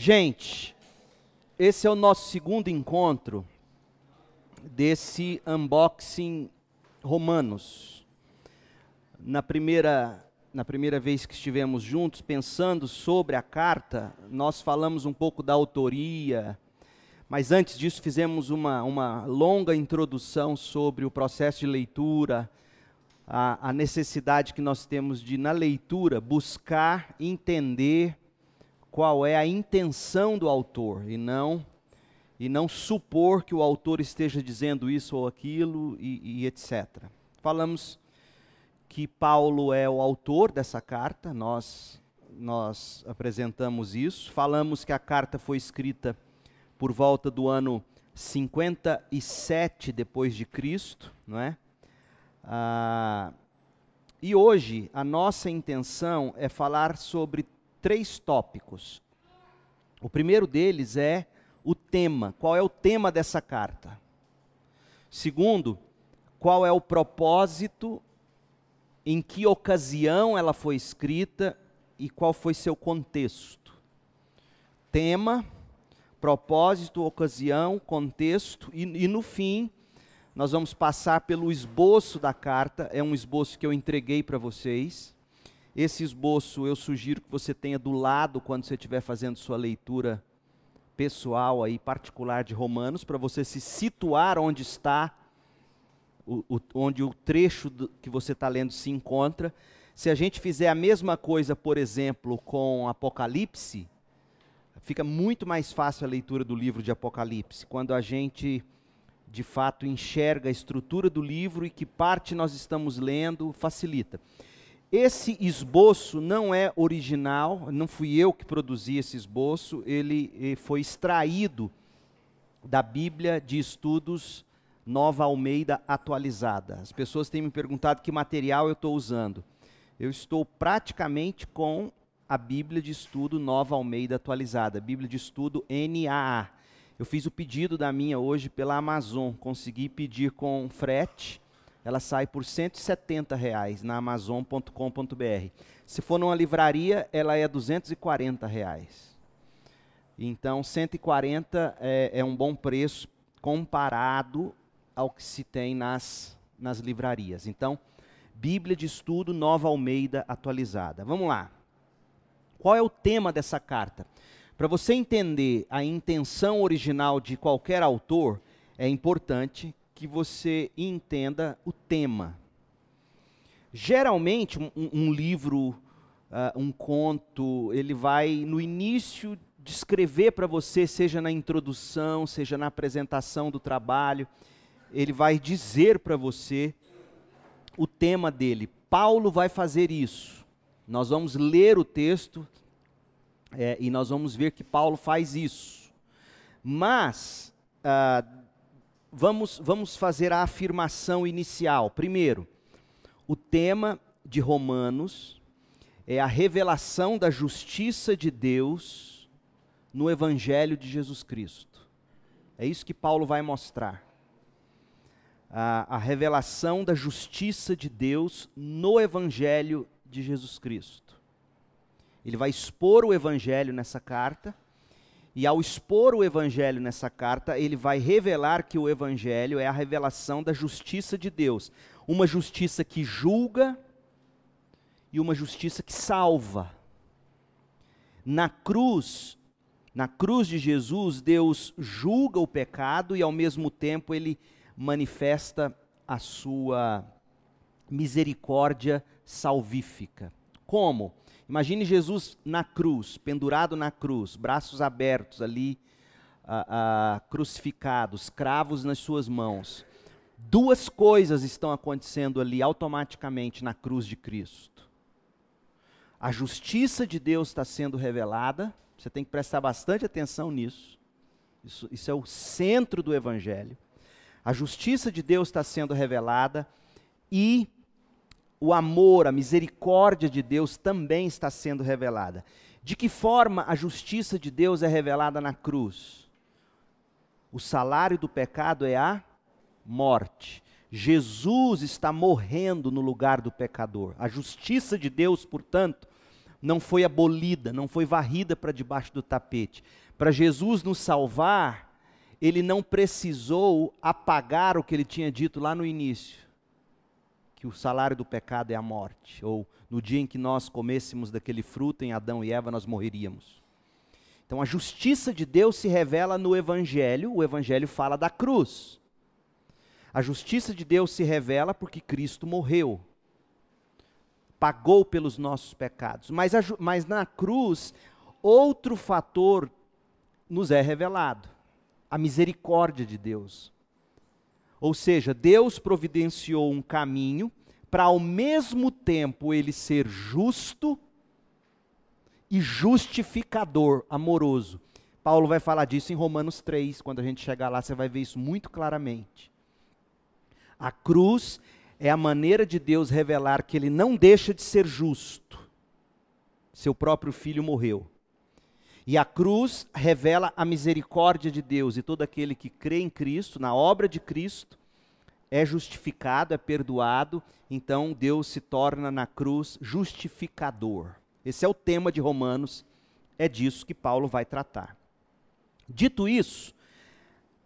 Gente, esse é o nosso segundo encontro desse unboxing Romanos. Na primeira, na primeira vez que estivemos juntos pensando sobre a carta, nós falamos um pouco da autoria, mas antes disso fizemos uma, uma longa introdução sobre o processo de leitura, a, a necessidade que nós temos de, na leitura, buscar entender qual é a intenção do autor e não e não supor que o autor esteja dizendo isso ou aquilo e, e etc. Falamos que Paulo é o autor dessa carta, nós nós apresentamos isso. Falamos que a carta foi escrita por volta do ano 57 depois de Cristo, não é? Ah, e hoje a nossa intenção é falar sobre três tópicos. O primeiro deles é o tema. Qual é o tema dessa carta? Segundo, qual é o propósito, em que ocasião ela foi escrita e qual foi seu contexto. Tema, propósito, ocasião, contexto e, e no fim nós vamos passar pelo esboço da carta, é um esboço que eu entreguei para vocês. Esse esboço eu sugiro que você tenha do lado quando você estiver fazendo sua leitura pessoal aí, particular de Romanos, para você se situar onde está, o, o, onde o trecho do, que você está lendo se encontra. Se a gente fizer a mesma coisa, por exemplo, com Apocalipse, fica muito mais fácil a leitura do livro de Apocalipse, quando a gente de fato enxerga a estrutura do livro e que parte nós estamos lendo, facilita. Esse esboço não é original, não fui eu que produzi esse esboço, ele, ele foi extraído da Bíblia de Estudos Nova Almeida atualizada. As pessoas têm me perguntado que material eu estou usando. Eu estou praticamente com a Bíblia de Estudo Nova Almeida atualizada, Bíblia de Estudo NAA. Eu fiz o pedido da minha hoje pela Amazon, consegui pedir com frete ela sai por 170 reais na Amazon.com.br. Se for numa livraria, ela é 240 reais. Então, 140 é, é um bom preço comparado ao que se tem nas, nas livrarias. Então, Bíblia de Estudo Nova Almeida atualizada. Vamos lá. Qual é o tema dessa carta? Para você entender a intenção original de qualquer autor, é importante que você entenda o tema. Geralmente, um, um livro, uh, um conto, ele vai no início descrever para você, seja na introdução, seja na apresentação do trabalho, ele vai dizer para você o tema dele. Paulo vai fazer isso. Nós vamos ler o texto é, e nós vamos ver que Paulo faz isso. Mas, uh, vamos, vamos fazer a afirmação inicial. Primeiro, o tema de Romanos é a revelação da justiça de Deus no Evangelho de Jesus Cristo. É isso que Paulo vai mostrar. A, a revelação da justiça de Deus no Evangelho de Jesus Cristo. Ele vai expor o Evangelho nessa carta e ao expor o evangelho nessa carta, ele vai revelar que o evangelho é a revelação da justiça de Deus, uma justiça que julga e uma justiça que salva. Na cruz, na cruz de Jesus, Deus julga o pecado e ao mesmo tempo ele manifesta a sua misericórdia salvífica. Como? Imagine Jesus na cruz, pendurado na cruz, braços abertos ali, crucificados, cravos nas suas mãos. Duas coisas estão acontecendo ali automaticamente na cruz de Cristo. A justiça de Deus está sendo revelada, você tem que prestar bastante atenção nisso. Isso, isso é o centro do Evangelho. A justiça de Deus está sendo revelada e o amor, a misericórdia de Deus também está sendo revelada. De que forma a justiça de Deus é revelada na cruz? O salário do pecado é a morte. Jesus está morrendo no lugar do pecador. A justiça de Deus, portanto, não foi abolida, não foi varrida para debaixo do tapete. Para Jesus nos salvar, ele não precisou apagar o que ele tinha dito lá no início, que o salário do pecado é a morte, ou no dia em que nós comêssemos daquele fruto em Adão e Eva nós morreríamos. Então a justiça de Deus se revela no evangelho, o evangelho fala da cruz. A justiça de Deus se revela porque Cristo morreu pagou pelos nossos pecados. Mas, a, mas na cruz, outro fator nos é revelado: a misericórdia de Deus. Ou seja, Deus providenciou um caminho para ao mesmo tempo ele ser justo e justificador, amoroso. Paulo vai falar disso em Romanos 3, quando a gente chegar lá, você vai ver isso muito claramente. A cruz é a maneira de Deus revelar que ele não deixa de ser justo. Seu próprio filho morreu. E a cruz revela a misericórdia de Deus, e todo aquele que crê em Cristo, na obra de Cristo, é justificado, é perdoado, então Deus se torna na cruz justificador. Esse é o tema de Romanos, é disso que Paulo vai tratar. Dito isso,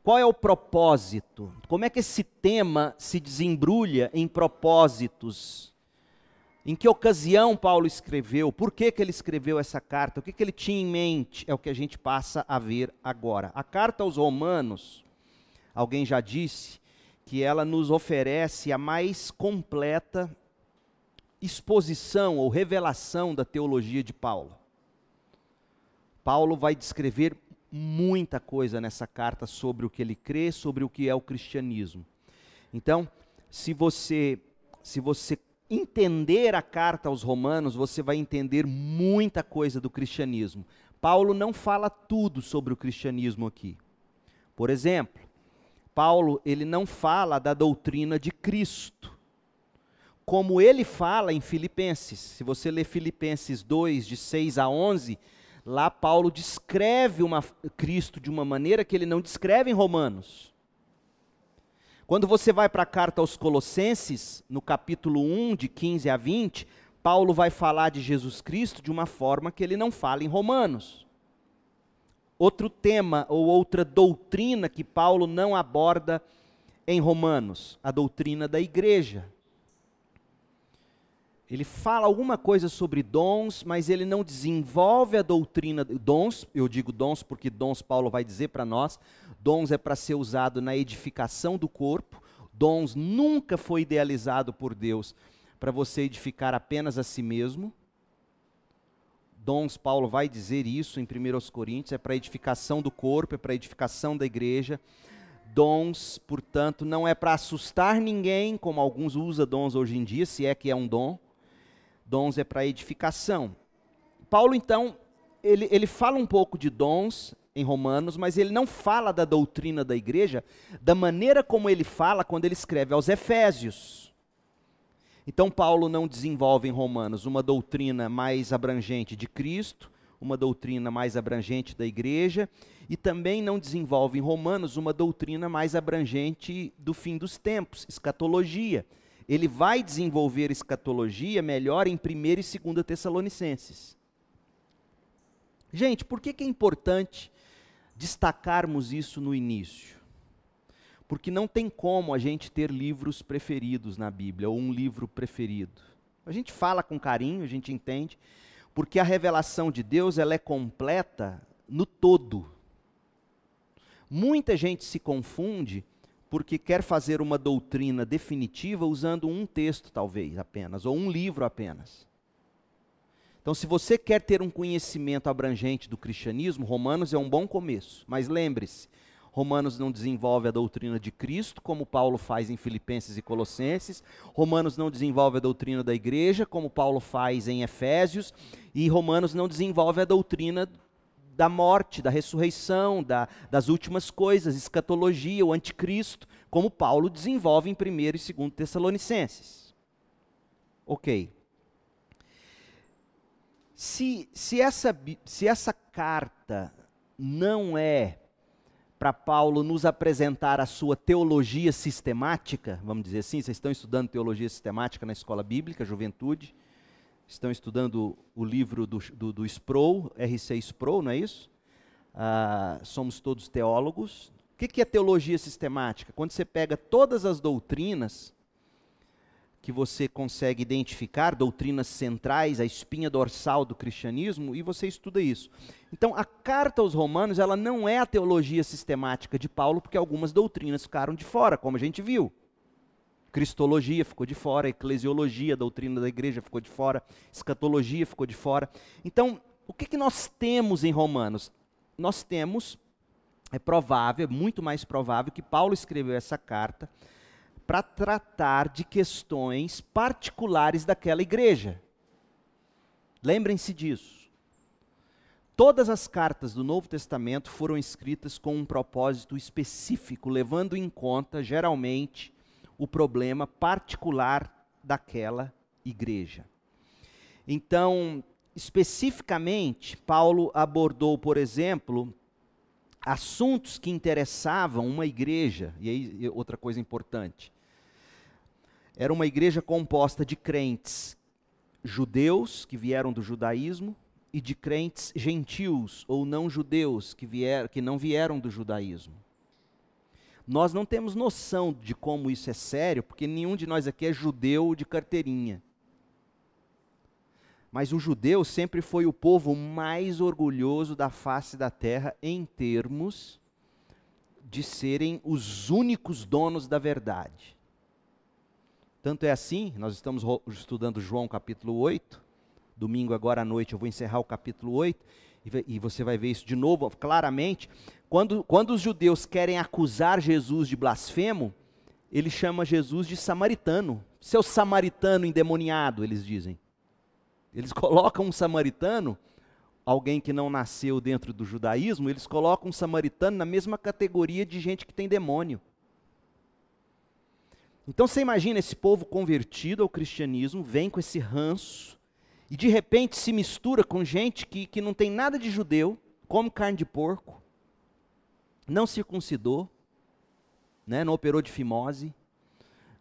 qual é o propósito? Como é que esse tema se desembrulha em propósitos? Em que ocasião Paulo escreveu? Por que, que ele escreveu essa carta? O que, que ele tinha em mente? É o que a gente passa a ver agora. A carta aos Romanos, alguém já disse que ela nos oferece a mais completa exposição ou revelação da teologia de Paulo. Paulo vai descrever muita coisa nessa carta sobre o que ele crê, sobre o que é o cristianismo. Então, se você se você entender a carta aos Romanos, você vai entender muita coisa do cristianismo. Paulo não fala tudo sobre o cristianismo aqui. Por exemplo, Paulo, ele não fala da doutrina de Cristo. Como ele fala em Filipenses. Se você ler Filipenses 2 de 6 a 11, Lá Paulo descreve uma, Cristo de uma maneira que ele não descreve em Romanos. Quando você vai para a carta aos Colossenses, no capítulo 1, de 15 a 20, Paulo vai falar de Jesus Cristo de uma forma que ele não fala em Romanos. Outro tema ou outra doutrina que Paulo não aborda em Romanos, a doutrina da igreja. Ele fala alguma coisa sobre dons, mas ele não desenvolve a doutrina. Dons, eu digo dons porque dons Paulo vai dizer para nós, dons é para ser usado na edificação do corpo. Dons nunca foi idealizado por Deus para você edificar apenas a si mesmo. Dons, Paulo vai dizer isso em 1 Coríntios, é para edificação do corpo, é para edificação da igreja. Dons, portanto, não é para assustar ninguém, como alguns usam dons hoje em dia, se é que é um dom dons é para edificação. Paulo, então, ele, ele fala um pouco de dons em Romanos, mas ele não fala da doutrina da igreja da maneira como ele fala quando ele escreve aos Efésios. Então, Paulo não desenvolve em Romanos uma doutrina mais abrangente de Cristo, uma doutrina mais abrangente da igreja, e também não desenvolve em Romanos uma doutrina mais abrangente do fim dos tempos, escatologia ele vai desenvolver escatologia melhor em 1 e 2 Tessalonicenses. Gente, por que, que é importante destacarmos isso no início? Porque não tem como a gente ter livros preferidos na Bíblia, ou um livro preferido. A gente fala com carinho, a gente entende, porque a revelação de Deus ela é completa no todo. Muita gente se confunde porque quer fazer uma doutrina definitiva usando um texto, talvez apenas, ou um livro apenas. Então, se você quer ter um conhecimento abrangente do cristianismo, Romanos é um bom começo. Mas lembre-se, Romanos não desenvolve a doutrina de Cristo, como Paulo faz em Filipenses e Colossenses. Romanos não desenvolve a doutrina da igreja, como Paulo faz em Efésios. E Romanos não desenvolve a doutrina da morte, da ressurreição, da, das últimas coisas, escatologia, o anticristo, como Paulo desenvolve em 1 e 2 Tessalonicenses. Ok. Se, se, essa, se essa carta não é para Paulo nos apresentar a sua teologia sistemática, vamos dizer assim, vocês estão estudando teologia sistemática na escola bíblica, juventude, estão estudando o livro do, do, do Sproul, R.C. Sproul, não é isso? Ah, somos todos teólogos. O que, que é teologia sistemática? Quando você pega todas as doutrinas que você consegue identificar, doutrinas centrais, a espinha dorsal do cristianismo, e você estuda isso. Então, a carta aos Romanos, ela não é a teologia sistemática de Paulo, porque algumas doutrinas ficaram de fora, como a gente viu. Cristologia ficou de fora, eclesiologia, doutrina da igreja ficou de fora, escatologia ficou de fora. Então, o que, que nós temos em Romanos? Nós temos, é provável, é muito mais provável que Paulo escreveu essa carta para tratar de questões particulares daquela igreja. Lembrem-se disso. Todas as cartas do Novo Testamento foram escritas com um propósito específico, levando em conta, geralmente, o problema particular daquela igreja. Então, especificamente, Paulo abordou, por exemplo, assuntos que interessavam uma igreja, e aí outra coisa importante. Era uma igreja composta de crentes judeus que vieram do judaísmo e de crentes gentios ou não judeus que, vier, que não vieram do judaísmo. Nós não temos noção de como isso é sério, porque nenhum de nós aqui é judeu de carteirinha. Mas o judeu sempre foi o povo mais orgulhoso da face da terra em termos de serem os únicos donos da verdade. Tanto é assim, nós estamos estudando João capítulo 8, domingo agora à noite eu vou encerrar o capítulo 8, e você vai ver isso de novo claramente. Quando, quando os judeus querem acusar Jesus de blasfemo, ele chama Jesus de samaritano. Seu samaritano endemoniado, eles dizem. Eles colocam um samaritano, alguém que não nasceu dentro do judaísmo, eles colocam um samaritano na mesma categoria de gente que tem demônio. Então você imagina esse povo convertido ao cristianismo, vem com esse ranço, e de repente se mistura com gente que, que não tem nada de judeu, come carne de porco, não circuncidou, né, não operou de fimose,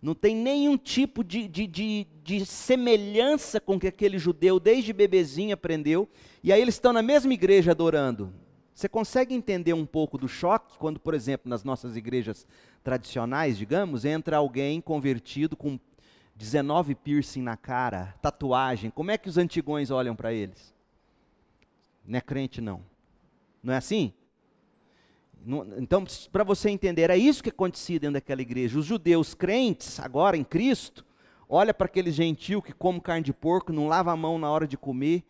não tem nenhum tipo de, de, de, de semelhança com que aquele judeu desde bebezinho aprendeu, e aí eles estão na mesma igreja adorando. Você consegue entender um pouco do choque quando, por exemplo, nas nossas igrejas tradicionais, digamos, entra alguém convertido com 19 piercing na cara, tatuagem, como é que os antigões olham para eles? Não é crente, não. Não é assim? Então, para você entender, era isso que acontecia dentro daquela igreja. Os judeus crentes, agora em Cristo, olha para aquele gentil que come carne de porco, não lava a mão na hora de comer,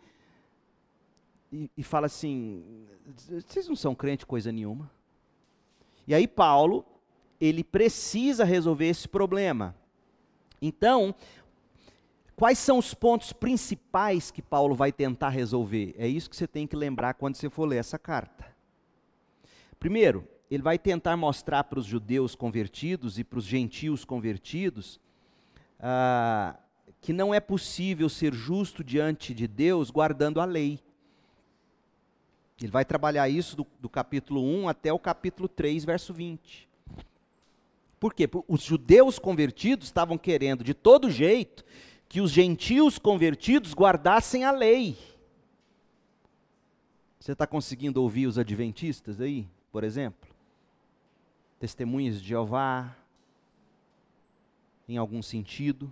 e, fala assim: vocês não são crente coisa nenhuma. E aí Paulo, ele precisa resolver esse problema. Então, quais são os pontos principais que Paulo vai tentar resolver? É isso que você tem que lembrar quando você for ler essa carta. Primeiro, ele vai tentar mostrar para os judeus convertidos e para os gentios convertidos ah, que não é possível ser justo diante de Deus guardando a lei. Ele vai trabalhar isso do, do capítulo 1 até o capítulo 3, verso 20. Por quê? Os judeus convertidos estavam querendo, de todo jeito, que os gentios convertidos guardassem a lei. Você está conseguindo ouvir os adventistas aí? por exemplo, testemunhas de Jeová, em algum sentido.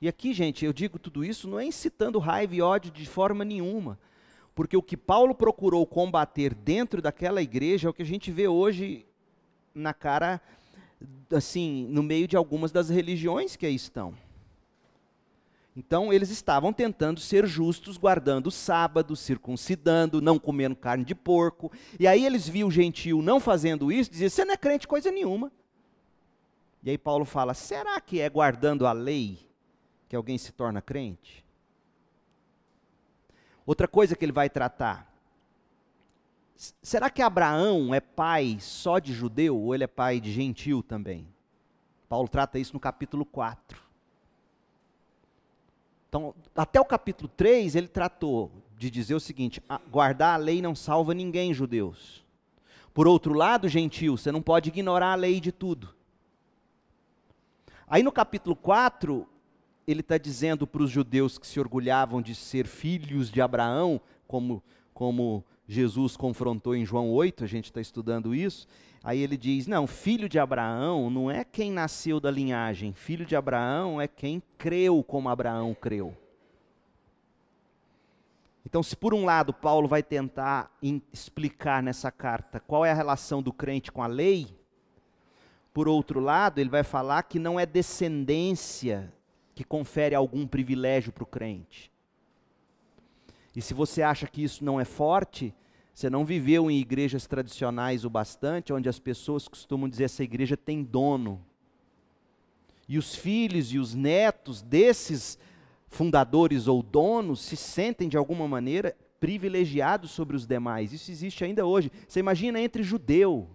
E aqui, gente, eu digo tudo isso não é incitando raiva e ódio de forma nenhuma, porque o que Paulo procurou combater dentro daquela igreja é o que a gente vê hoje na cara, assim, no meio de algumas das religiões que aí estão. Então, eles estavam tentando ser justos, guardando o sábado, circuncidando, não comendo carne de porco. E aí eles viam o gentio não fazendo isso, diziam: Você não é crente coisa nenhuma. E aí Paulo fala: Será que é guardando a lei que alguém se torna crente? Outra coisa que ele vai tratar. Será que Abraão é pai só de judeu ou ele é pai de gentil também? Paulo trata isso no capítulo 4. Então, até o capítulo 3, ele tratou de dizer o seguinte: guardar a lei não salva ninguém, judeus. Por outro lado, gentil, você não pode ignorar a lei de tudo. Aí no capítulo 4, ele está dizendo para os judeus que se orgulhavam de ser filhos de Abraão, como, como Jesus confrontou em João 8, a gente está estudando isso. Aí ele diz: não, filho de Abraão não é quem nasceu da linhagem, filho de Abraão é quem creu como Abraão creu. Então, se por um lado Paulo vai tentar explicar nessa carta qual é a relação do crente com a lei, por outro lado, ele vai falar que não é descendência que confere algum privilégio para o crente. E se você acha que isso não é forte, você não viveu em igrejas tradicionais o bastante, onde as pessoas costumam dizer essa igreja tem dono. E os filhos e os netos desses fundadores ou donos se sentem de alguma maneira privilegiados sobre os demais. Isso existe ainda hoje. Você imagina entre judeu.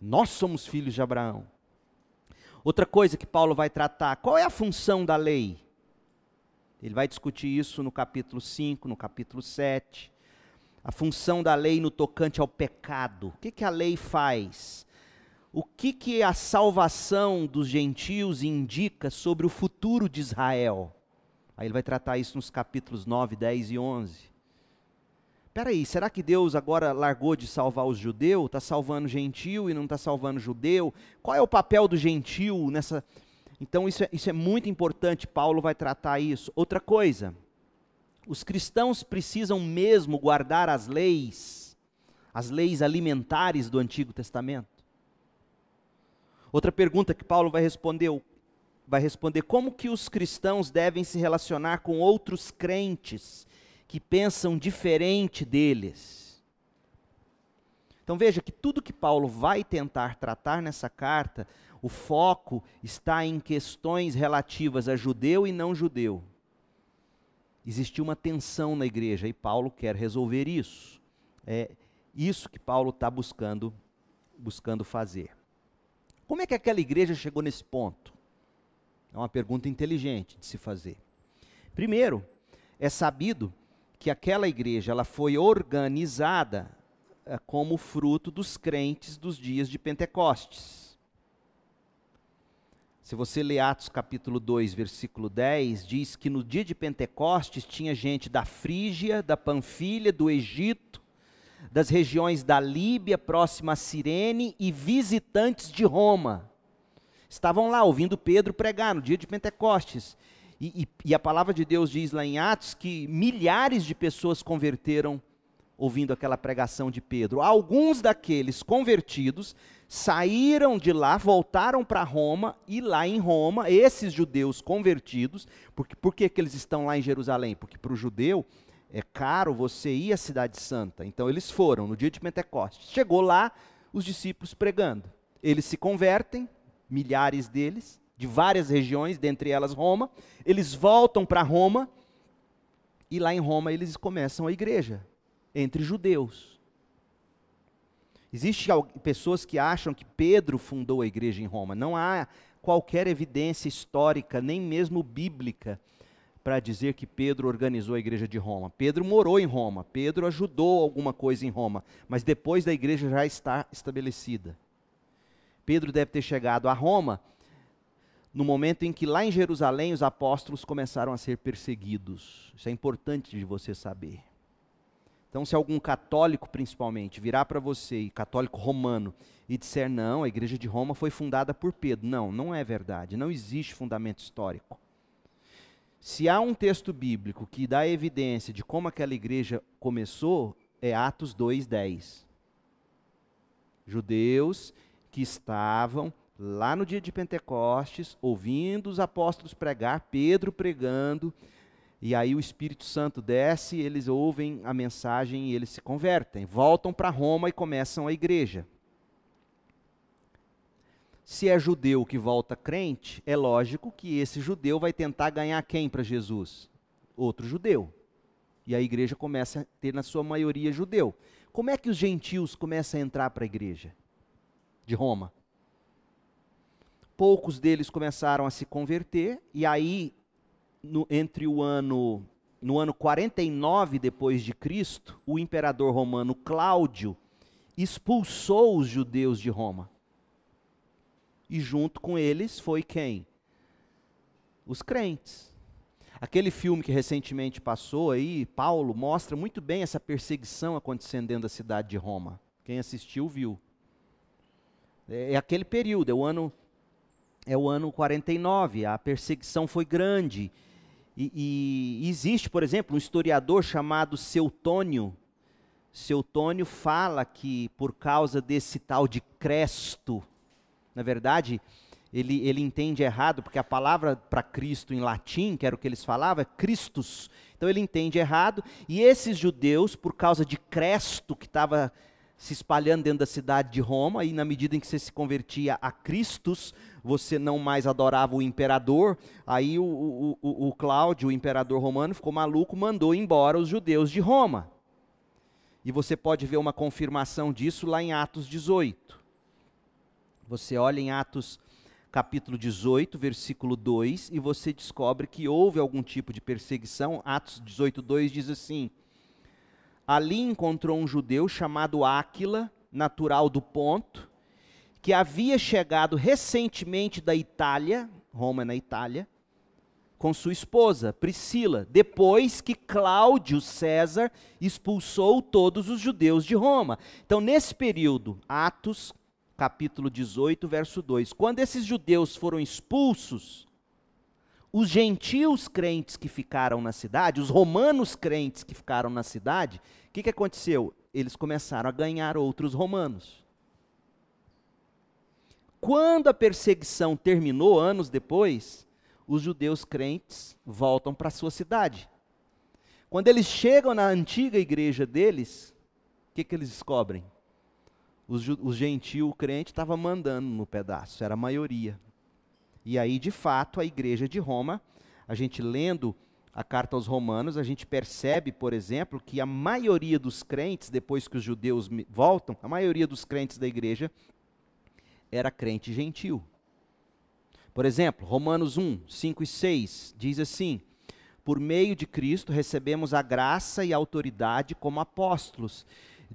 Nós somos filhos de Abraão. Outra coisa que Paulo vai tratar, qual é a função da lei? Ele vai discutir isso no capítulo 5, no capítulo 7. A função da lei no tocante ao pecado. O que, que a lei faz? O que, que a salvação dos gentios indica sobre o futuro de Israel? Aí ele vai tratar isso nos capítulos 9, 10 e 11. Peraí, será que Deus agora largou de salvar os judeus? Está salvando gentil e não está salvando judeu? Qual é o papel do gentil nessa. Então, isso é, isso é muito importante, Paulo vai tratar isso. Outra coisa, os cristãos precisam mesmo guardar as leis, as leis alimentares do Antigo Testamento? Outra pergunta que Paulo vai responder: vai responder como que os cristãos devem se relacionar com outros crentes que pensam diferente deles. Então veja que tudo que Paulo vai tentar tratar nessa carta, o foco está em questões relativas a judeu e não judeu. Existia uma tensão na igreja e Paulo quer resolver isso. É isso que Paulo está buscando, buscando fazer. Como é que aquela igreja chegou nesse ponto? É uma pergunta inteligente de se fazer. Primeiro, é sabido que aquela igreja ela foi organizada é, como fruto dos crentes dos dias de Pentecostes. Se você ler Atos capítulo 2, versículo 10, diz que no dia de Pentecostes tinha gente da Frígia, da Panfilha, do Egito, das regiões da Líbia, próxima a Cirene, e visitantes de Roma estavam lá ouvindo Pedro pregar no dia de Pentecostes. E, e, e, a palavra de Deus diz lá em Atos que milhares de pessoas converteram ouvindo aquela pregação de Pedro. Alguns daqueles convertidos saíram de lá, voltaram para Roma, e lá em Roma, esses judeus convertidos, porque, por que, eles estão lá em Jerusalém? Porque para o judeu é caro você ir à Cidade Santa. Então eles foram no dia de Pentecostes. Chegou lá, os discípulos pregando. Eles se convertem, milhares deles, de várias regiões, dentre elas Roma. Eles voltam para Roma e lá em Roma eles começam a igreja entre judeus. Existem pessoas que acham que Pedro fundou a igreja em Roma. Não há qualquer evidência histórica, nem mesmo bíblica, para dizer que Pedro organizou a igreja de Roma. Pedro morou em Roma, Pedro ajudou alguma coisa em Roma, mas depois da igreja já está estabelecida. Pedro deve ter chegado a Roma no momento em que lá em Jerusalém os apóstolos começaram a ser perseguidos. Isso é importante de você saber. Então, se algum católico, principalmente, virar para você, católico romano, e disser não, a igreja de Roma foi fundada por Pedro. Não, não é verdade. Não existe fundamento histórico. Se há um texto bíblico que dá evidência de como aquela igreja começou, é Atos 2:10. Judeus que estavam lá no dia de Pentecostes, ouvindo os apóstolos pregar, Pedro pregando, e aí o Espírito Santo desce, eles ouvem a mensagem e eles se convertem, voltam para Roma e começam a igreja. Se é judeu que volta crente, é lógico que esse judeu vai tentar ganhar quem para Jesus? Outro judeu. E a igreja começa a ter, na sua maioria, judeu. Como é que os gentios começam a entrar para a igreja? de Roma. Poucos deles começaram a se converter, e aí, no, entre o ano, no ano 49 depois de Cristo, o imperador romano Cláudio expulsou os judeus de Roma. E junto com eles foi quem? Os crentes. Aquele filme que recentemente passou aí, Paulo, mostra muito bem essa perseguição acontecendo dentro da cidade de Roma. Quem assistiu viu. É, é aquele período, é o ano é o ano 49, a perseguição foi grande. E, e, existe, por exemplo, um historiador chamado Seutônio. Seutônio fala que por causa desse tal de Cresto, na verdade, ele, ele entende errado, porque a palavra para Cristo em latim, que era o que eles falavam, é Christus. Então ele entende errado, e esses judeus, por causa de Cresto, que estava se espalhando dentro da cidade de Roma, e na medida em que você se convertia a Cristos, você não mais adorava o imperador, aí o, o, o, o Cláudio, o imperador romano, ficou maluco, mandou embora os judeus de Roma. E você pode ver uma confirmação disso lá em Atos 18. Você olha em Atos capítulo 18, versículo 2, e você descobre que houve algum tipo de perseguição. Atos 18, 2 diz assim: ali encontrou um judeu chamado Áquila, natural do Ponto, que havia chegado recentemente da Itália, Roma é na Itália, com sua esposa, Priscila, depois que Cláudio César expulsou todos os judeus de Roma. Então, nesse período, Atos, capítulo 18, verso 2, quando esses judeus foram expulsos, os gentios crentes que ficaram na cidade, os romanos crentes que ficaram na cidade, o que, que aconteceu? Eles começaram a ganhar outros romanos. Quando a perseguição terminou, anos depois, os judeus crentes voltam para a sua cidade. Quando eles chegam na antiga igreja deles, o que, que eles descobrem? Os, os gentios crentes estavam mandando no pedaço, era a maioria. E aí, de fato, a igreja de Roma, a gente lendo a carta aos Romanos, a gente percebe, por exemplo, que a maioria dos crentes, depois que os judeus voltam, a maioria dos crentes da igreja era crente gentil. Por exemplo, Romanos 1, 5 e 6 diz assim: Por meio de Cristo recebemos a graça e a autoridade como apóstolos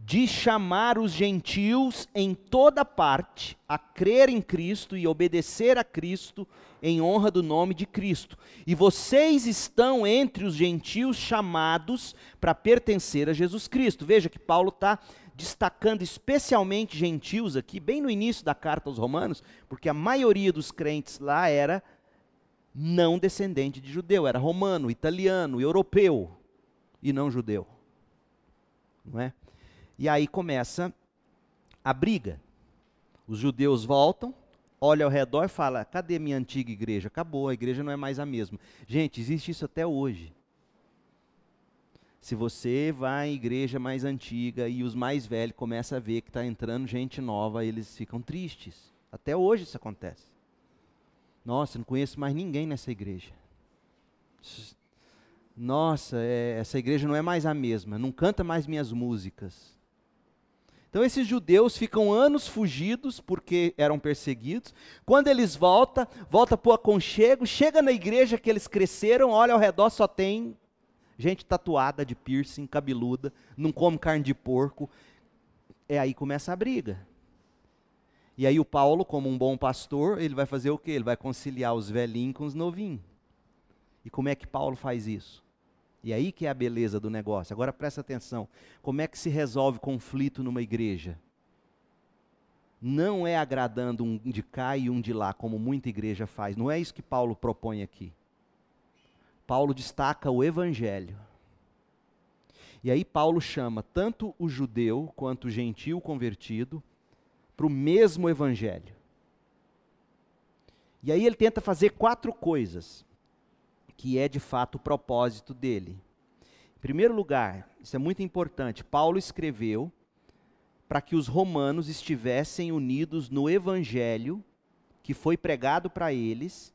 de chamar os gentios em toda parte a crer em Cristo e obedecer a Cristo em honra do nome de Cristo. E vocês estão entre os gentios chamados para pertencer a Jesus Cristo. Veja que Paulo está destacando especialmente gentios aqui, bem no início da carta aos Romanos, porque a maioria dos crentes lá era não descendente de judeu, era romano, italiano, europeu e não judeu. Não é? E aí começa a briga. Os judeus voltam, olham ao redor e falam: cadê minha antiga igreja? Acabou, a igreja não é mais a mesma. Gente, existe isso até hoje. Se você vai à igreja mais antiga e os mais velhos começam a ver que está entrando gente nova, eles ficam tristes. Até hoje isso acontece. Nossa, não conheço mais ninguém nessa igreja. Nossa, é, essa igreja não é mais a mesma, não canta mais minhas músicas. Então esses judeus ficam anos fugidos porque eram perseguidos. Quando eles voltam, volta para o aconchego, chega na igreja que eles cresceram, olha ao redor só tem gente tatuada de piercing, cabeluda, não come carne de porco. É aí começa a briga. E aí o Paulo, como um bom pastor, ele vai fazer o quê? Ele vai conciliar os velhinhos com os novinhos. E como é que Paulo faz isso? E aí que é a beleza do negócio. Agora presta atenção. Como é que se resolve conflito numa igreja? Não é agradando um de cá e um de lá, como muita igreja faz. Não é isso que Paulo propõe aqui. Paulo destaca o evangelho. E aí Paulo chama tanto o judeu quanto o gentil convertido para o mesmo evangelho. E aí ele tenta fazer quatro coisas que é de fato o propósito dele. Em primeiro lugar, isso é muito importante, Paulo escreveu para que os romanos estivessem unidos no evangelho que foi pregado para eles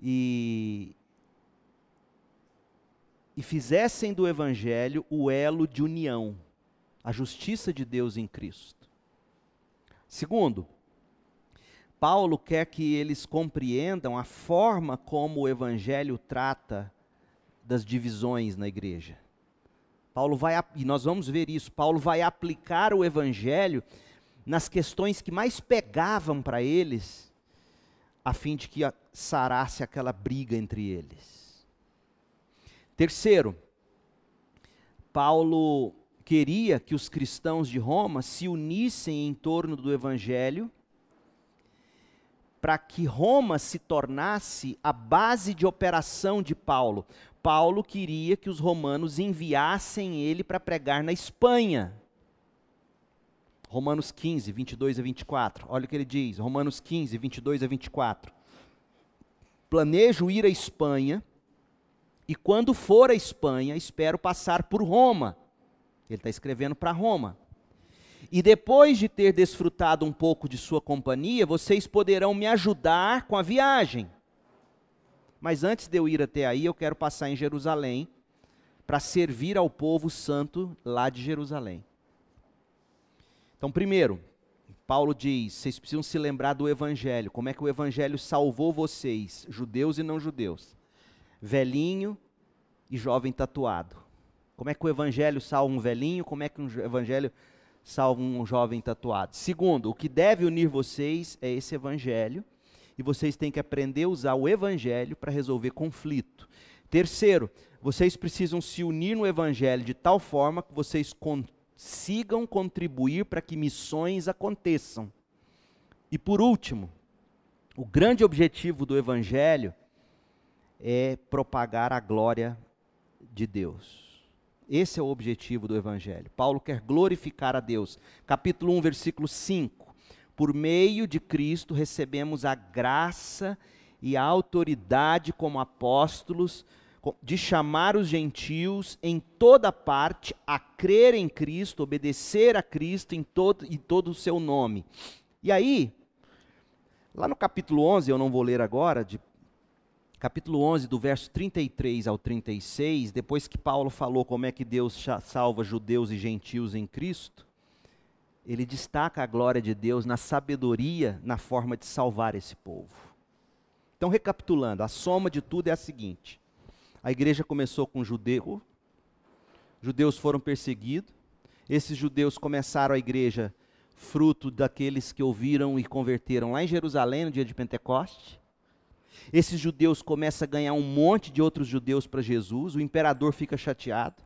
e, e fizessem do evangelho o elo de união, a justiça de Deus em Cristo. Segundo, Paulo quer que eles compreendam a forma como o evangelho trata das divisões na igreja. Paulo vai, e nós vamos ver isso, Paulo vai aplicar o evangelho nas questões que mais pegavam para eles, a fim de que sarasse aquela briga entre eles. Terceiro, Paulo queria que os cristãos de Roma se unissem em torno do evangelho para que Roma se tornasse a base de operação de Paulo. Paulo queria que os romanos enviassem ele para pregar na Espanha. Romanos 15, 22 a 24. Olha o que ele diz, Romanos 15, 22 a 24. Planejo ir à Espanha, e quando for à Espanha, espero passar por Roma. Ele está escrevendo para Roma. E depois de ter desfrutado um pouco de sua companhia, vocês poderão me ajudar com a viagem. Mas antes de eu ir até aí, eu quero passar em Jerusalém para servir ao povo santo lá de Jerusalém. Então, primeiro, Paulo diz: vocês precisam se lembrar do Evangelho. Como é que o Evangelho salvou vocês, judeus e não judeus? Velhinho e jovem tatuado. Como é que o Evangelho salva um velhinho? Como é que o Evangelho salva um jovem tatuado? Segundo, o que deve unir vocês é esse Evangelho. E vocês têm que aprender a usar o Evangelho para resolver conflito. Terceiro, vocês precisam se unir no Evangelho de tal forma que vocês sigam contribuir para que missões aconteçam. E por último, o grande objetivo do Evangelho é propagar a glória de Deus. Esse é o objetivo do Evangelho. Paulo quer glorificar a Deus. Capítulo 1, versículo 5. Por meio de Cristo recebemos a graça e a autoridade como apóstolos de chamar os gentios em toda parte a crer em Cristo, obedecer a Cristo em todo, em todo o seu nome. E aí, lá no capítulo 11, eu não vou ler agora, de, capítulo 11, do verso 33 ao 36, depois que Paulo falou como é que Deus salva judeus e gentios em Cristo, ele destaca a glória de Deus na sabedoria, na forma de salvar esse povo. Então, recapitulando, a soma de tudo é a seguinte: a igreja começou com judeu, judeus foram perseguidos, esses judeus começaram a igreja fruto daqueles que ouviram e converteram lá em Jerusalém no dia de Pentecoste. Esses judeus começam a ganhar um monte de outros judeus para Jesus, o imperador fica chateado,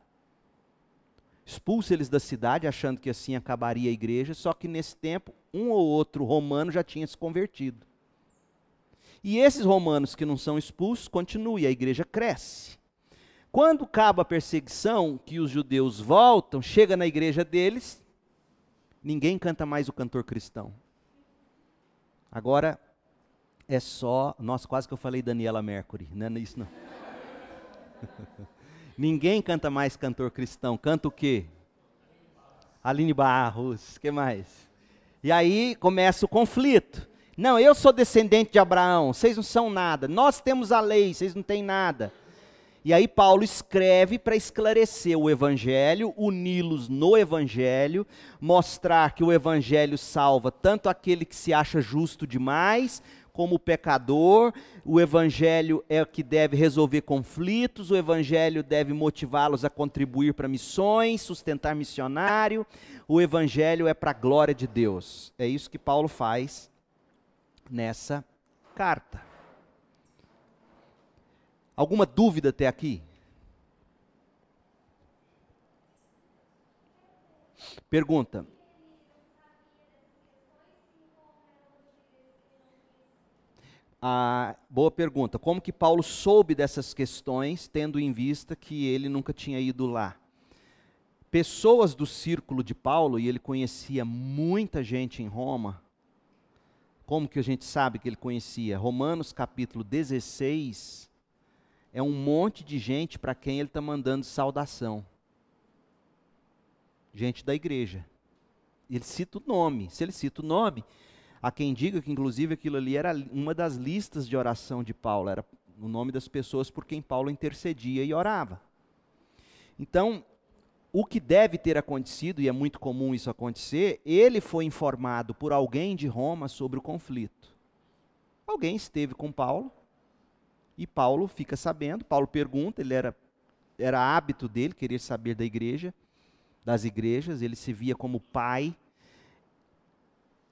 expulsa eles da cidade, achando que assim acabaria a igreja, só que nesse tempo, um ou outro romano já tinha se convertido. E esses romanos que não são expulsos continuam e a igreja cresce. Quando acaba a perseguição, que os judeus voltam, chega na igreja deles, ninguém canta mais o cantor cristão. Agora é só, nossa, quase que eu falei Daniela Mercury, não é isso não. ninguém canta mais cantor cristão, canta o quê? Aline Barros, que mais? E aí começa o conflito. Não, eu sou descendente de Abraão, vocês não são nada. Nós temos a lei, vocês não têm nada. E aí Paulo escreve para esclarecer o evangelho, uni-los no evangelho, mostrar que o evangelho salva tanto aquele que se acha justo demais, como pecador. O evangelho é o que deve resolver conflitos, o evangelho deve motivá-los a contribuir para missões, sustentar missionário. O evangelho é para a glória de Deus. É isso que Paulo faz nessa carta. Alguma dúvida até aqui? Pergunta. Ah, boa pergunta. Como que Paulo soube dessas questões, tendo em vista que ele nunca tinha ido lá? Pessoas do círculo de Paulo, e ele conhecia muita gente em Roma, como que a gente sabe que ele conhecia? Romanos capítulo 16 é um monte de gente para quem ele está mandando saudação. Gente da igreja. Ele cita o nome. Se ele cita o nome, há quem diga que inclusive aquilo ali era uma das listas de oração de Paulo, era o nome das pessoas por quem Paulo intercedia e orava. Então, o que deve ter acontecido, e é muito comum isso acontecer, ele foi informado por alguém de Roma sobre o conflito. Alguém esteve com Paulo, e Paulo fica sabendo, Paulo pergunta, ele era, era hábito dele querer saber da igreja, das igrejas, ele se via como pai.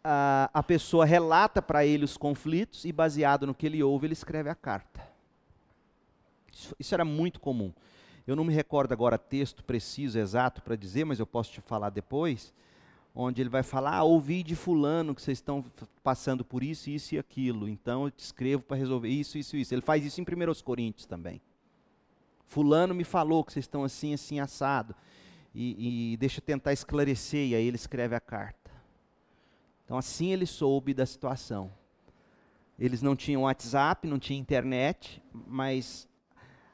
A, a pessoa relata para ele os conflitos e, baseado no que ele ouve, ele escreve a carta. Isso, isso era muito comum. Eu não me recordo agora texto preciso, exato para dizer, mas eu posso te falar depois, onde ele vai falar: ah, ouvi de fulano que vocês estão passando por isso, isso e aquilo, então eu te escrevo para resolver isso, isso e isso. Ele faz isso em 1 Coríntios também. Fulano me falou que vocês estão assim, assim, assado. E, e deixa eu tentar esclarecer, e aí ele escreve a carta. Então assim ele soube da situação. Eles não tinham WhatsApp, não tinha internet, mas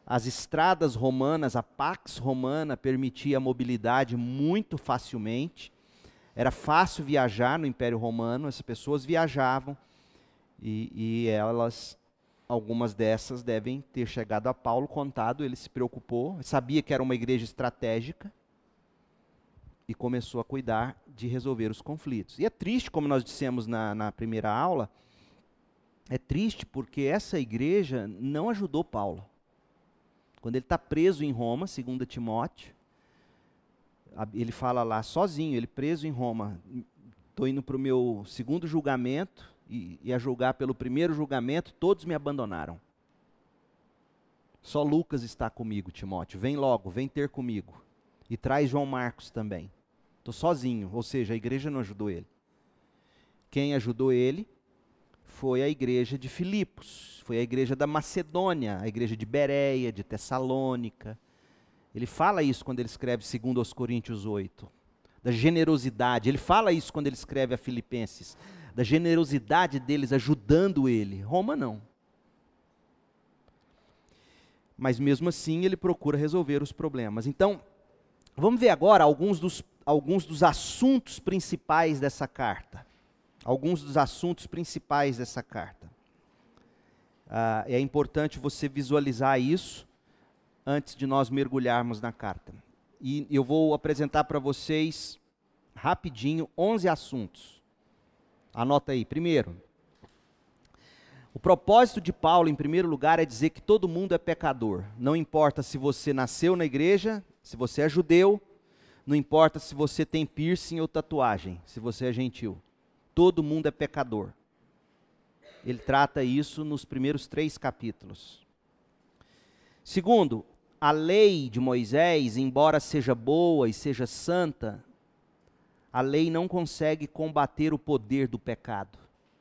as estradas romanas, a Pax Romana permitia a mobilidade muito facilmente. Era fácil viajar no Império Romano, as pessoas viajavam e, e elas, algumas dessas devem ter chegado a Paulo, contado, ele se preocupou, sabia que era uma igreja estratégica e começou a cuidar de resolver os conflitos. E é triste, como nós dissemos na, na primeira aula, é triste porque essa igreja não ajudou Paulo. Quando ele está preso em Roma, segundo Timóteo, ele fala lá sozinho, ele preso em Roma, estou indo para o meu segundo julgamento, e, e a julgar pelo primeiro julgamento, todos me abandonaram. Só Lucas está comigo, Timóteo. Vem logo, vem ter comigo. E traz João Marcos também. Estou sozinho, ou seja, a igreja não ajudou ele. Quem ajudou ele foi a igreja de Filipos, foi a igreja da Macedônia, a igreja de Bereia, de Tessalônica. Ele fala isso quando ele escreve segundo aos Coríntios 8, da generosidade. Ele fala isso quando ele escreve a Filipenses, da generosidade deles ajudando ele. Roma não. Mas mesmo assim ele procura resolver os problemas. Então, vamos ver agora alguns dos, alguns dos assuntos principais dessa carta. Alguns dos assuntos principais dessa carta. Ah, é importante você visualizar isso antes de nós mergulharmos na carta. E eu vou apresentar para vocês rapidinho 11 assuntos. Anota aí. Primeiro, o propósito de Paulo, em primeiro lugar, é dizer que todo mundo é pecador. Não importa se você nasceu na igreja, se você é judeu, não importa se você tem piercing ou tatuagem, se você é gentil. Todo mundo é pecador. Ele trata isso nos primeiros três capítulos. Segundo, a lei de Moisés, embora seja boa e seja santa, a lei não consegue combater o poder do pecado.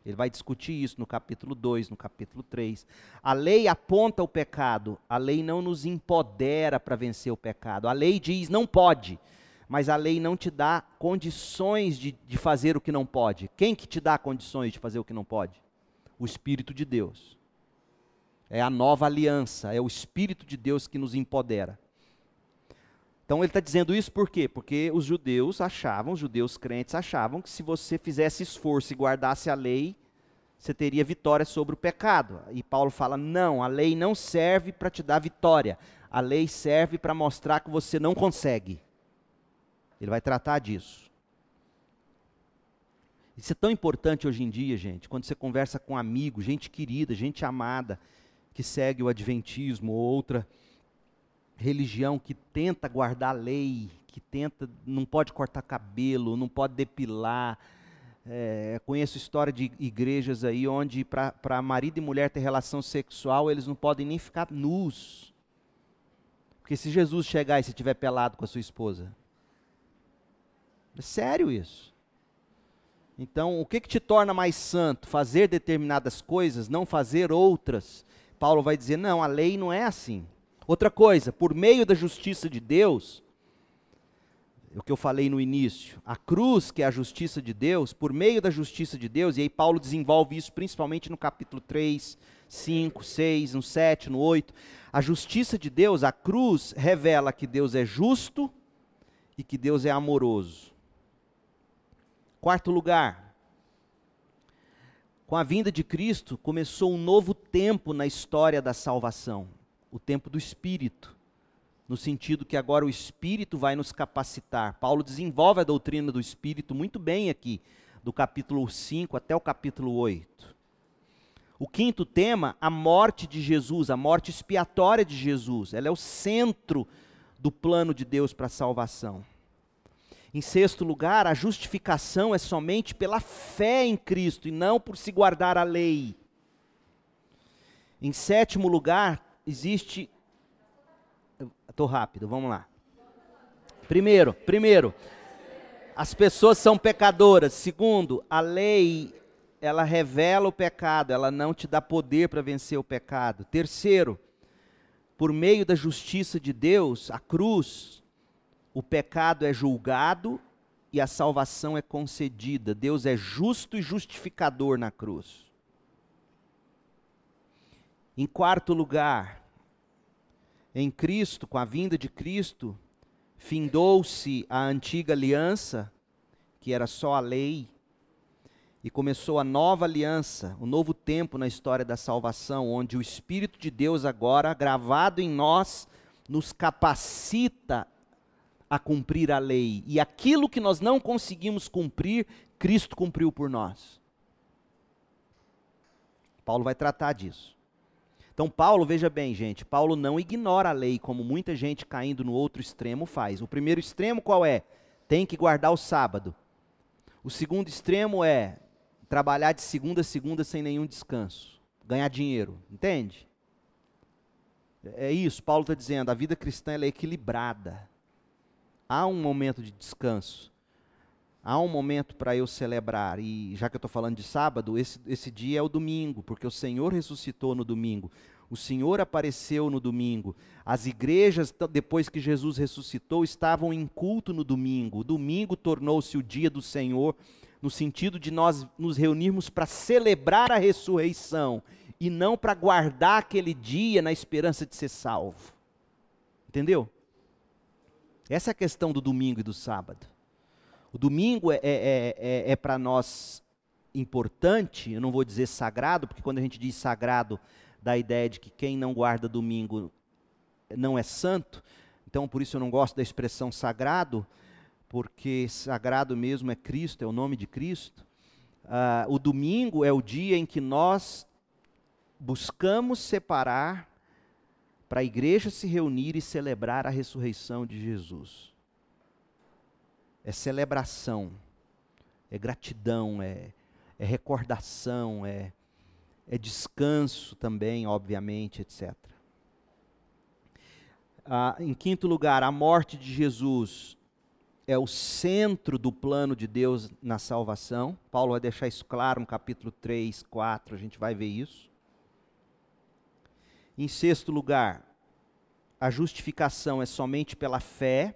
Ele vai discutir isso no capítulo 2, no capítulo 3. A lei aponta o pecado, a lei não nos empodera para vencer o pecado. A lei diz não pode, mas a lei não te dá condições de, de fazer o que não pode. Quem que te dá condições de fazer o que não pode? O Espírito de Deus. É a nova aliança, é o Espírito de Deus que nos empodera. Então ele está dizendo isso por quê? Porque os judeus achavam, os judeus crentes achavam que se você fizesse esforço e guardasse a lei, você teria vitória sobre o pecado. E Paulo fala: não, a lei não serve para te dar vitória. A lei serve para mostrar que você não consegue. Ele vai tratar disso. Isso é tão importante hoje em dia, gente, quando você conversa com um amigo, gente querida, gente amada que segue o Adventismo ou outra religião que tenta guardar a lei, que tenta, não pode cortar cabelo, não pode depilar. É, conheço história de igrejas aí onde para marido e mulher ter relação sexual eles não podem nem ficar nus. Porque se Jesus chegar e se estiver pelado com a sua esposa. É sério isso. Então, o que, que te torna mais santo? Fazer determinadas coisas, não fazer outras. Paulo vai dizer: não, a lei não é assim. Outra coisa, por meio da justiça de Deus, é o que eu falei no início, a cruz, que é a justiça de Deus, por meio da justiça de Deus, e aí Paulo desenvolve isso principalmente no capítulo 3, 5, 6, no 7, no 8. A justiça de Deus, a cruz, revela que Deus é justo e que Deus é amoroso. Quarto lugar, com a vinda de Cristo, começou um novo tempo na história da salvação o tempo do Espírito no sentido que agora o Espírito vai nos capacitar. Paulo desenvolve a doutrina do Espírito muito bem aqui, do capítulo 5 até o capítulo 8. O quinto tema, a morte de Jesus, a morte expiatória de Jesus. Ela é o centro do plano de Deus para a salvação. Em sexto lugar, a justificação é somente pela fé em Cristo e não por se guardar a lei. Em sétimo lugar, existe. Estou rápido, vamos lá. Primeiro, primeiro, as pessoas são pecadoras. Segundo, a lei ela revela o pecado, ela não te dá poder para vencer o pecado. Terceiro, por meio da justiça de Deus, a cruz, o pecado é julgado e a salvação é concedida. Deus é justo e justificador na cruz. Em quarto lugar, em Cristo, com a vinda de Cristo, findou-se a antiga aliança, que era só a lei, e começou a nova aliança, o um novo tempo na história da salvação, onde o Espírito de Deus agora, gravado em nós, nos capacita a cumprir a lei. E aquilo que nós não conseguimos cumprir, Cristo cumpriu por nós. Paulo vai tratar disso. Então, Paulo, veja bem, gente, Paulo não ignora a lei, como muita gente caindo no outro extremo faz. O primeiro extremo qual é? Tem que guardar o sábado. O segundo extremo é trabalhar de segunda a segunda sem nenhum descanso, ganhar dinheiro, entende? É isso, Paulo está dizendo, a vida cristã é equilibrada. Há um momento de descanso, há um momento para eu celebrar, e já que eu estou falando de sábado, esse, esse dia é o domingo, porque o Senhor ressuscitou no domingo. O Senhor apareceu no domingo. As igrejas, depois que Jesus ressuscitou, estavam em culto no domingo. O domingo tornou-se o dia do Senhor no sentido de nós nos reunirmos para celebrar a ressurreição e não para guardar aquele dia na esperança de ser salvo. Entendeu? Essa é a questão do domingo e do sábado. O domingo é, é, é, é, é para nós importante, eu não vou dizer sagrado, porque quando a gente diz sagrado, dá a ideia de que quem não guarda domingo não é santo, então por isso eu não gosto da expressão sagrado, porque sagrado mesmo é Cristo, é o nome de Cristo. Uh, o domingo é o dia em que nós buscamos separar para a igreja se reunir e celebrar a ressurreição de Jesus. É celebração, é gratidão, é, é recordação, é, é descanso também, obviamente, etc. Ah, em quinto lugar, a morte de Jesus é o centro do plano de Deus na salvação. Paulo vai deixar isso claro no capítulo 3, 4, a gente vai ver isso. Em sexto lugar, a justificação é somente pela fé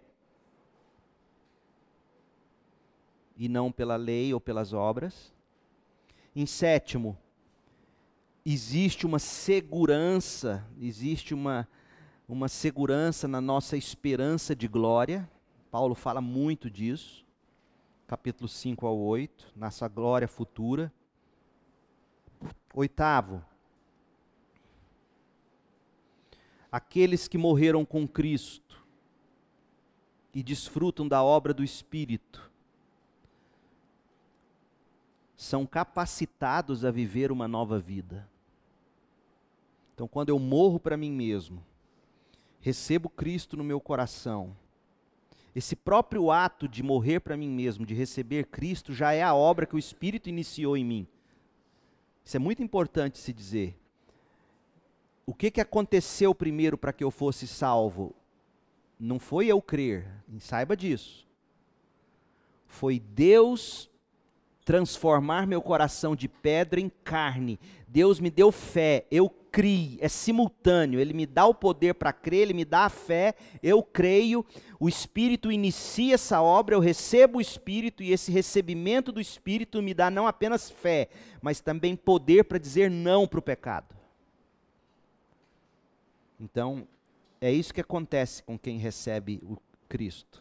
e não pela lei ou pelas obras. Em sétimo, existe uma segurança, existe uma, uma segurança na nossa esperança de glória. Paulo fala muito disso, capítulo 5 ao 8, nossa glória futura. Oitavo, aqueles que morreram com Cristo e desfrutam da obra do Espírito, são capacitados a viver uma nova vida. Então, quando eu morro para mim mesmo, recebo Cristo no meu coração, esse próprio ato de morrer para mim mesmo, de receber Cristo, já é a obra que o Espírito iniciou em mim. Isso é muito importante se dizer. O que, que aconteceu primeiro para que eu fosse salvo? Não foi eu crer, saiba disso. Foi Deus transformar meu coração de pedra em carne. Deus me deu fé, eu criei, é simultâneo. Ele me dá o poder para crer, ele me dá a fé, eu creio. O Espírito inicia essa obra, eu recebo o Espírito e esse recebimento do Espírito me dá não apenas fé, mas também poder para dizer não para o pecado. Então, é isso que acontece com quem recebe o Cristo.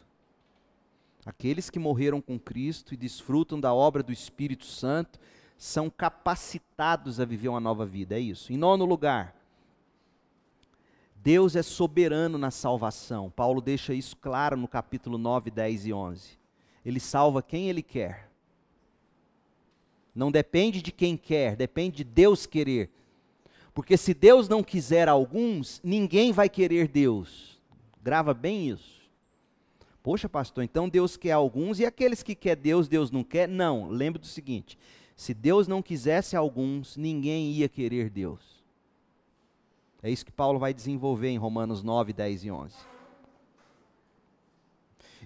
Aqueles que morreram com Cristo e desfrutam da obra do Espírito Santo são capacitados a viver uma nova vida, é isso. Em nono lugar, Deus é soberano na salvação. Paulo deixa isso claro no capítulo 9, 10 e 11. Ele salva quem ele quer. Não depende de quem quer, depende de Deus querer. Porque se Deus não quiser alguns, ninguém vai querer Deus. Grava bem isso. Poxa, pastor, então Deus quer alguns e aqueles que quer Deus, Deus não quer? Não, lembre do seguinte: se Deus não quisesse alguns, ninguém ia querer Deus. É isso que Paulo vai desenvolver em Romanos 9, 10 e 11.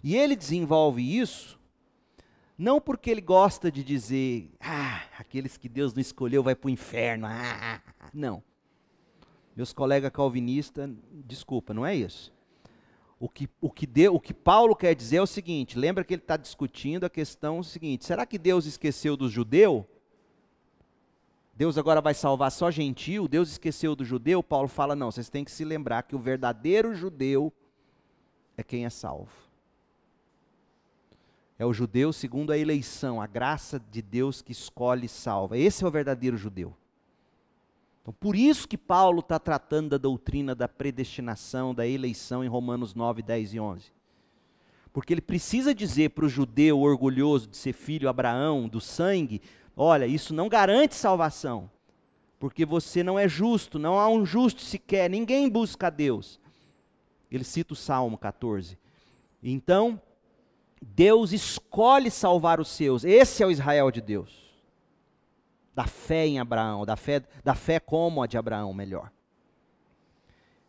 E ele desenvolve isso não porque ele gosta de dizer, ah, aqueles que Deus não escolheu vai para o inferno. Ah, não. Meus colegas calvinistas, desculpa, não é isso. O que, o, que deu, o que Paulo quer dizer é o seguinte: lembra que ele está discutindo a questão seguinte: será que Deus esqueceu do judeu? Deus agora vai salvar só gentil? Deus esqueceu do judeu? Paulo fala: não, vocês têm que se lembrar que o verdadeiro judeu é quem é salvo. É o judeu segundo a eleição, a graça de Deus que escolhe e salva. Esse é o verdadeiro judeu. Então, por isso que Paulo está tratando da doutrina da predestinação, da eleição em Romanos 9, 10 e 11. Porque ele precisa dizer para o judeu orgulhoso de ser filho Abraão, do sangue, olha, isso não garante salvação. Porque você não é justo, não há um justo sequer, ninguém busca a Deus. Ele cita o Salmo 14. Então, Deus escolhe salvar os seus. Esse é o Israel de Deus da fé em Abraão, da fé, da fé como a de Abraão, melhor.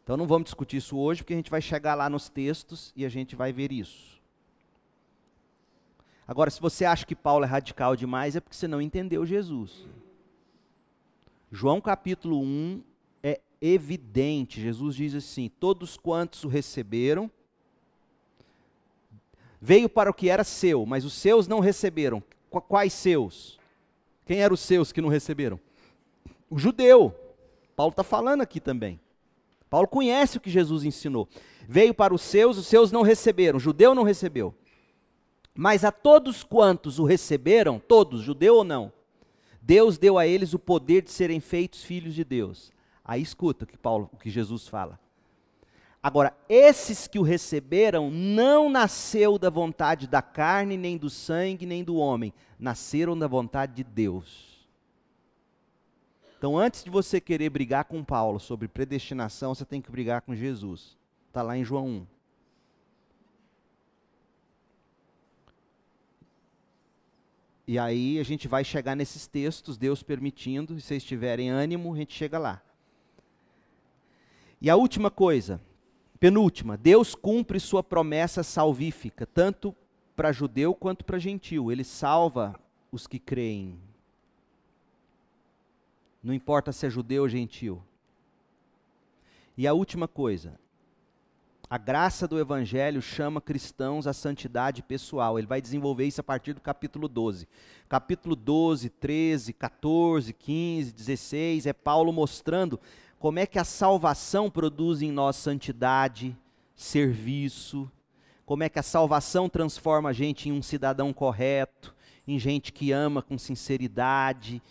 Então não vamos discutir isso hoje, porque a gente vai chegar lá nos textos e a gente vai ver isso. Agora, se você acha que Paulo é radical demais, é porque você não entendeu Jesus. João capítulo 1 é evidente. Jesus diz assim: Todos quantos o receberam, veio para o que era seu, mas os seus não receberam. Quais seus? Quem eram os seus que não receberam? O judeu. Paulo está falando aqui também. Paulo conhece o que Jesus ensinou. Veio para os seus, os seus não receberam. O judeu não recebeu. Mas a todos quantos o receberam, todos, judeu ou não, Deus deu a eles o poder de serem feitos filhos de Deus. Aí escuta o que Paulo, o que Jesus fala. Agora, esses que o receberam não nasceu da vontade da carne, nem do sangue, nem do homem, nasceram da vontade de Deus. Então, antes de você querer brigar com Paulo sobre predestinação, você tem que brigar com Jesus. Está lá em João 1. E aí a gente vai chegar nesses textos, Deus permitindo, se vocês tiverem ânimo, a gente chega lá. E a última coisa, Penúltima, Deus cumpre sua promessa salvífica, tanto para judeu quanto para gentil. Ele salva os que creem. Não importa se é judeu ou gentil. E a última coisa, a graça do Evangelho chama cristãos à santidade pessoal. Ele vai desenvolver isso a partir do capítulo 12. Capítulo 12, 13, 14, 15, 16 é Paulo mostrando como é que a salvação produz em nós santidade, serviço, como é que a salvação transforma a gente em um cidadão correto, em gente que ama com sinceridade.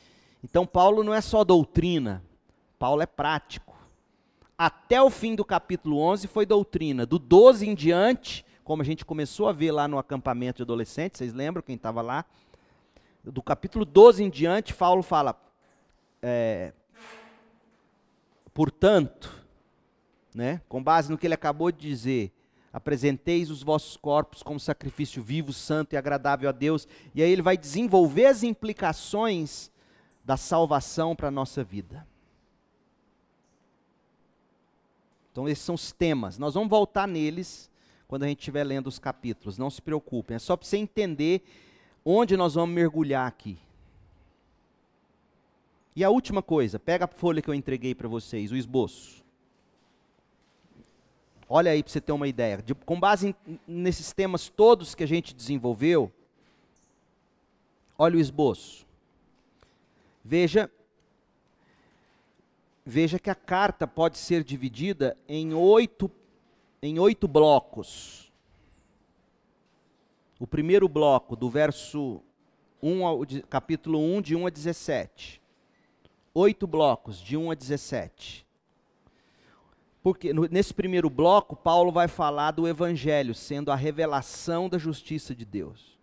Então, Paulo não é só doutrina, Paulo é prático. Até o fim do capítulo 11 foi doutrina, do 12 em diante, como a gente começou a ver lá no acampamento de adolescentes, vocês lembram quem estava lá? Do capítulo 12 em diante, Paulo fala: é, Portanto, né, com base no que ele acabou de dizer, apresenteis os vossos corpos como sacrifício vivo, santo e agradável a Deus. E aí ele vai desenvolver as implicações da salvação para a nossa vida. Então, esses são os temas. Nós vamos voltar neles quando a gente estiver lendo os capítulos. Não se preocupem. É só para você entender onde nós vamos mergulhar aqui. E a última coisa, pega a folha que eu entreguei para vocês, o esboço. Olha aí para você ter uma ideia. De, com base em, nesses temas todos que a gente desenvolveu, olha o esboço. Veja, veja que a carta pode ser dividida em oito, em oito blocos. O primeiro bloco, do verso 1 ao, capítulo 1, de 1 a 17 oito blocos, de 1 a 17. Porque nesse primeiro bloco, Paulo vai falar do Evangelho sendo a revelação da justiça de Deus.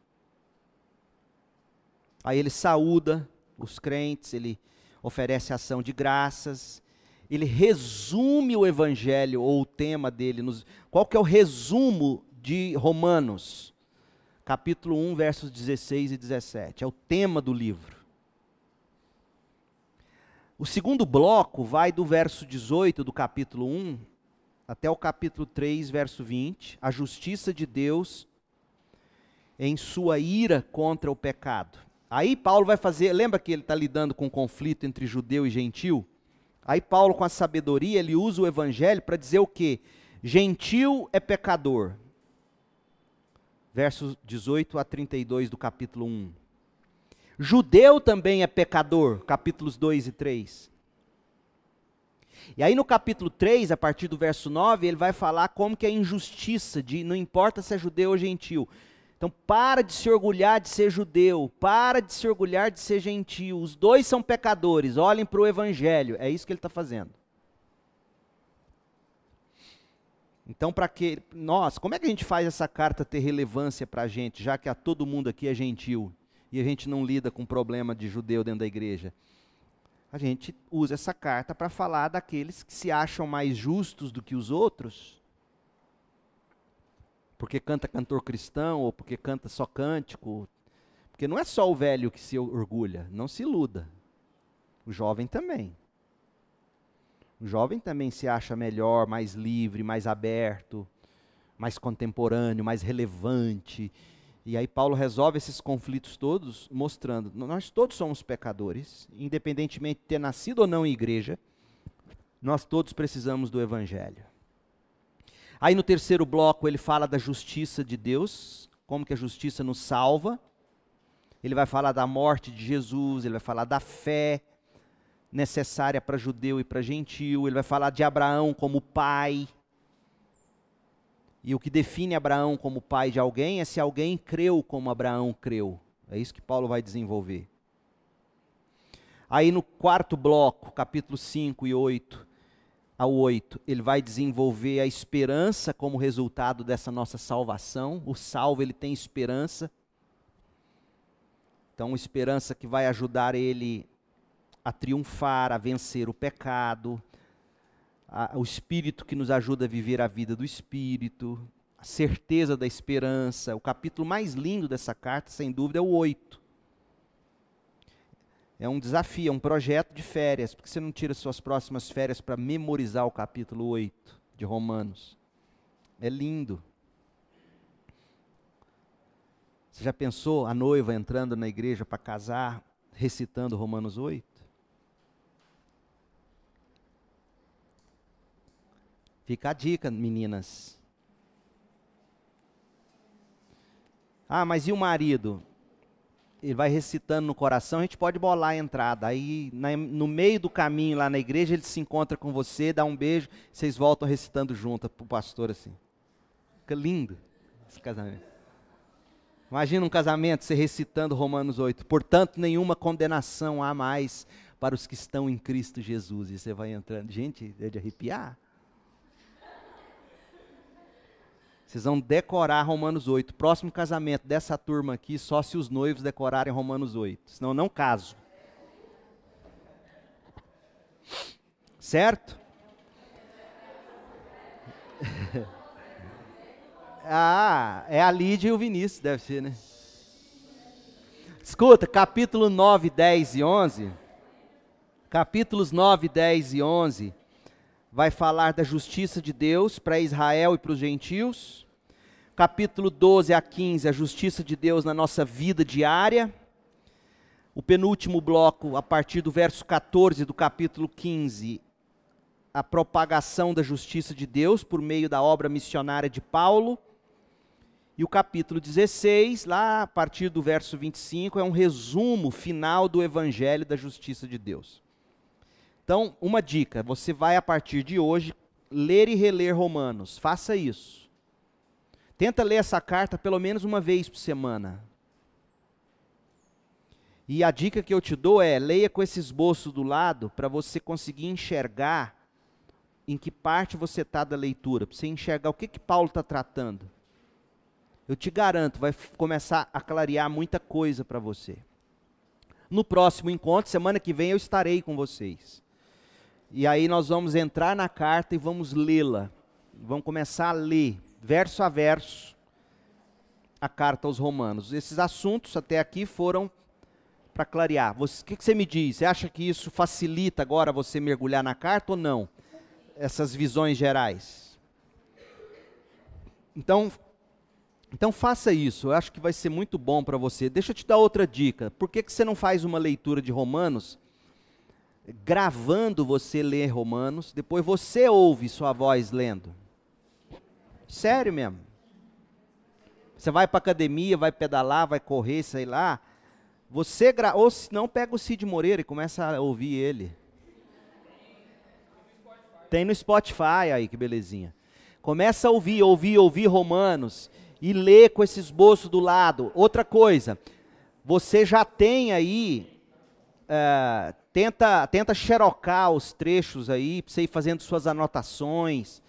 Aí ele saúda os crentes, ele oferece ação de graças, ele resume o Evangelho ou o tema dele. Nos, qual que é o resumo de Romanos, capítulo 1, versos 16 e 17. É o tema do livro. O segundo bloco vai do verso 18 do capítulo 1 até o capítulo 3, verso 20, a justiça de Deus em sua ira contra o pecado. Aí Paulo vai fazer, lembra que ele está lidando com um conflito entre judeu e gentil? Aí Paulo, com a sabedoria, ele usa o evangelho para dizer o quê? Gentil é pecador. Versos 18 a 32 do capítulo 1. Judeu também é pecador, capítulos 2 e 3. E aí no capítulo 3, a partir do verso 9, ele vai falar como que é injustiça de não importa se é judeu ou gentil. Então para de se orgulhar de ser judeu, para de se orgulhar de ser gentil. Os dois são pecadores, olhem para o evangelho. É isso que ele está fazendo. Então, para que nós, como é que a gente faz essa carta ter relevância para a gente, já que a todo mundo aqui é gentil? E a gente não lida com problema de judeu dentro da igreja. A gente usa essa carta para falar daqueles que se acham mais justos do que os outros, porque canta cantor cristão ou porque canta só cântico. Porque não é só o velho que se orgulha, não se iluda. O jovem também. O jovem também se acha melhor, mais livre, mais aberto, mais contemporâneo, mais relevante e aí Paulo resolve esses conflitos todos mostrando, nós todos somos pecadores, independentemente de ter nascido ou não em igreja, nós todos precisamos do evangelho. Aí no terceiro bloco ele fala da justiça de Deus, como que a justiça nos salva. Ele vai falar da morte de Jesus, ele vai falar da fé necessária para judeu e para gentil, ele vai falar de Abraão como pai, e o que define Abraão como pai de alguém é se alguém creu como Abraão creu. É isso que Paulo vai desenvolver. Aí no quarto bloco, capítulo 5 e 8 ao 8, ele vai desenvolver a esperança como resultado dessa nossa salvação. O salvo, ele tem esperança. Então, esperança que vai ajudar ele a triunfar, a vencer o pecado, a, o Espírito que nos ajuda a viver a vida do Espírito, a certeza da esperança. O capítulo mais lindo dessa carta, sem dúvida, é o 8. É um desafio, é um projeto de férias. Porque você não tira suas próximas férias para memorizar o capítulo 8 de Romanos? É lindo. Você já pensou a noiva entrando na igreja para casar, recitando Romanos 8? Fica a dica, meninas. Ah, mas e o marido? Ele vai recitando no coração, a gente pode bolar a entrada. Aí, na, no meio do caminho lá na igreja, ele se encontra com você, dá um beijo, vocês voltam recitando junto para o pastor assim. Fica lindo esse casamento. Imagina um casamento, você recitando Romanos 8. Portanto, nenhuma condenação há mais para os que estão em Cristo Jesus. E você vai entrando. Gente, é de arrepiar. Vocês vão decorar Romanos 8. Próximo casamento dessa turma aqui, só se os noivos decorarem Romanos 8. Senão, não caso. Certo? ah, é a Lídia e o Vinícius, deve ser, né? Escuta, capítulo 9, 10 e 11. Capítulos 9, 10 e 11 vai falar da justiça de Deus para Israel e para os gentios. Capítulo 12 a 15, a justiça de Deus na nossa vida diária. O penúltimo bloco, a partir do verso 14 do capítulo 15, a propagação da justiça de Deus por meio da obra missionária de Paulo. E o capítulo 16, lá a partir do verso 25, é um resumo final do evangelho da justiça de Deus. Então, uma dica: você vai a partir de hoje ler e reler Romanos. Faça isso. Tenta ler essa carta pelo menos uma vez por semana. E a dica que eu te dou é: leia com esse esboço do lado para você conseguir enxergar em que parte você está da leitura, para você enxergar o que, que Paulo está tratando. Eu te garanto, vai começar a clarear muita coisa para você. No próximo encontro, semana que vem, eu estarei com vocês. E aí nós vamos entrar na carta e vamos lê-la. Vamos começar a ler. verso a verso, a carta aos Romanos. Esses assuntos até aqui foram para clarear. O que, que você me diz? Você acha que isso facilita agora você mergulhar na carta ou não? Essas visões gerais. Então, então faça isso. Eu acho que vai ser muito bom para você. Deixa eu te dar outra dica. Por que, que você não faz uma leitura de Romanos? Gravando você ler Romanos, depois você ouve sua voz lendo. Sério mesmo. Você vai para academia, vai pedalar, vai correr, sei lá. Você gra... ou se não pega o Cid Moreira e começa a ouvir ele. Tem no Spotify aí, que belezinha. Começa a ouvir, ouvir, ouvir Romanos e ler com esse esboço do lado. Outra coisa, você já tem aí, é, tenta, tenta xerocar os trechos aí, para você ir fazendo suas anotações.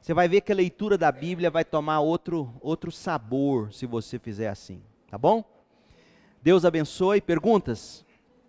Você vai ver que a leitura da Bíblia vai tomar outro, outro sabor se você fizer assim, tá bom? Deus abençoe. Perguntas?